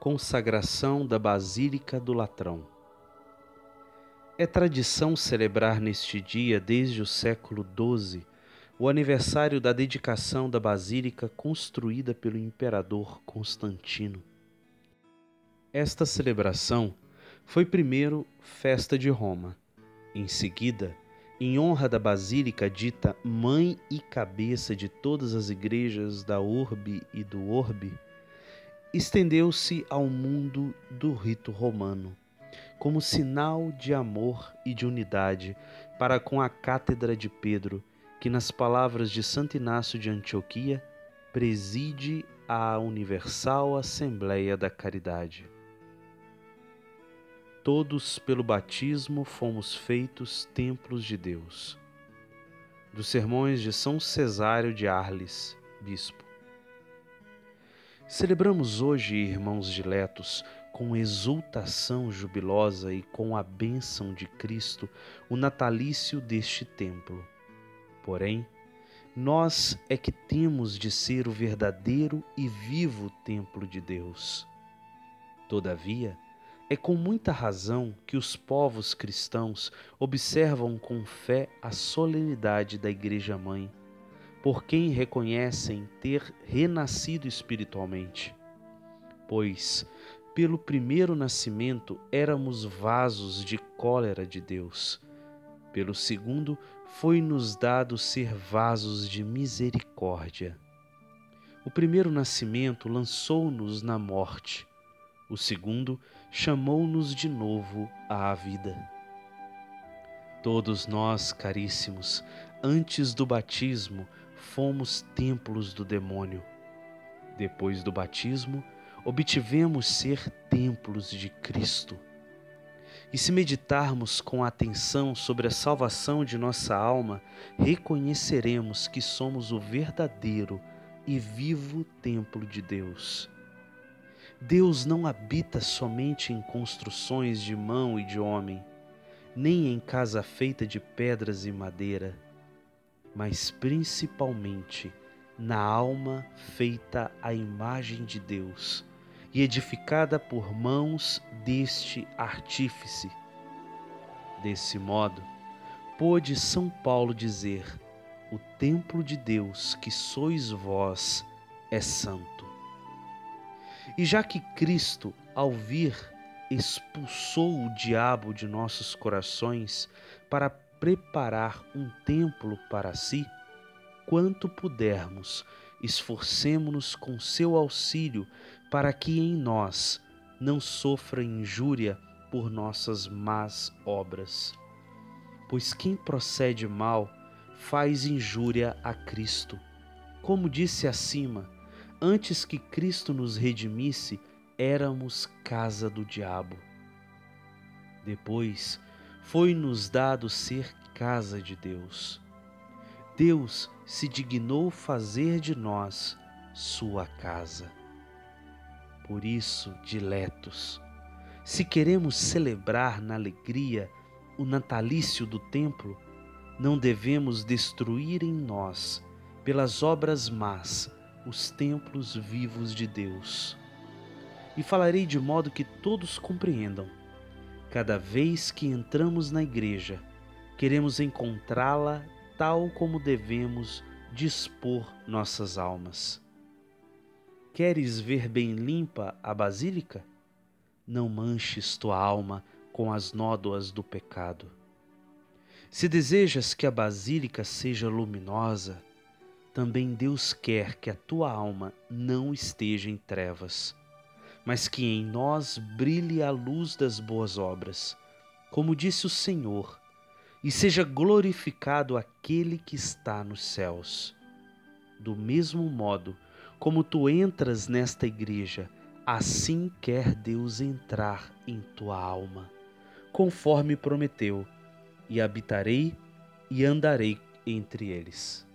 Consagração da Basílica do Latrão. É tradição celebrar neste dia, desde o século XII, o aniversário da dedicação da basílica construída pelo imperador Constantino. Esta celebração foi primeiro festa de Roma, em seguida, em honra da basílica dita mãe e cabeça de todas as igrejas da urbe e do orbe, estendeu-se ao mundo do rito romano, como sinal de amor e de unidade para com a cátedra de Pedro, que, nas palavras de Santo Inácio de Antioquia, preside a Universal Assembleia da Caridade. Todos, pelo batismo, fomos feitos templos de Deus. Dos sermões de São Cesário de Arles, bispo. Celebramos hoje, irmãos diletos, com exultação jubilosa e com a bênção de Cristo, o natalício deste templo. Porém, nós é que temos de ser o verdadeiro e vivo templo de Deus. Todavia, é com muita razão que os povos cristãos observam com fé a solenidade da Igreja Mãe por quem reconhecem ter renascido espiritualmente. Pois, pelo primeiro nascimento, éramos vasos de cólera de Deus. Pelo segundo, foi-nos dado ser vasos de misericórdia. O primeiro nascimento lançou-nos na morte, o segundo chamou-nos de novo à vida. Todos nós, caríssimos, antes do batismo, fomos templos do demônio. Depois do batismo, obtivemos ser templos de Cristo. E se meditarmos com atenção sobre a salvação de nossa alma, reconheceremos que somos o verdadeiro e vivo templo de Deus. Deus não habita somente em construções de mão e de homem nem em casa feita de pedras e madeira, mas principalmente na alma feita à imagem de Deus e edificada por mãos deste artífice. Desse modo, pôde São Paulo dizer: O templo de Deus que sois vós é santo. E já que Cristo, ao vir expulsou o diabo de nossos corações para preparar um templo para si, quanto pudermos, esforcemo-nos com seu auxílio para que em nós não sofra injúria por nossas más obras. Pois quem procede mal faz injúria a Cristo. Como disse acima, antes que Cristo nos redimisse, éramos casa do diabo. Depois foi-nos dado ser casa de Deus. Deus se dignou fazer de nós sua casa. Por isso, diletos, se queremos celebrar na alegria o natalício do templo, não devemos destruir em nós, pelas obras más, os templos vivos de Deus e falarei de modo que todos compreendam. Cada vez que entramos na igreja, queremos encontrá-la tal como devemos dispor nossas almas. Queres ver bem limpa a basílica? Não manches tua alma com as nódoas do pecado. Se desejas que a basílica seja luminosa, também Deus quer que a tua alma não esteja em trevas mas que em nós brilhe a luz das boas obras, como disse o Senhor, e seja glorificado aquele que está nos céus. Do mesmo modo como tu entras nesta igreja, assim quer Deus entrar em tua alma, conforme prometeu, e habitarei e andarei entre eles.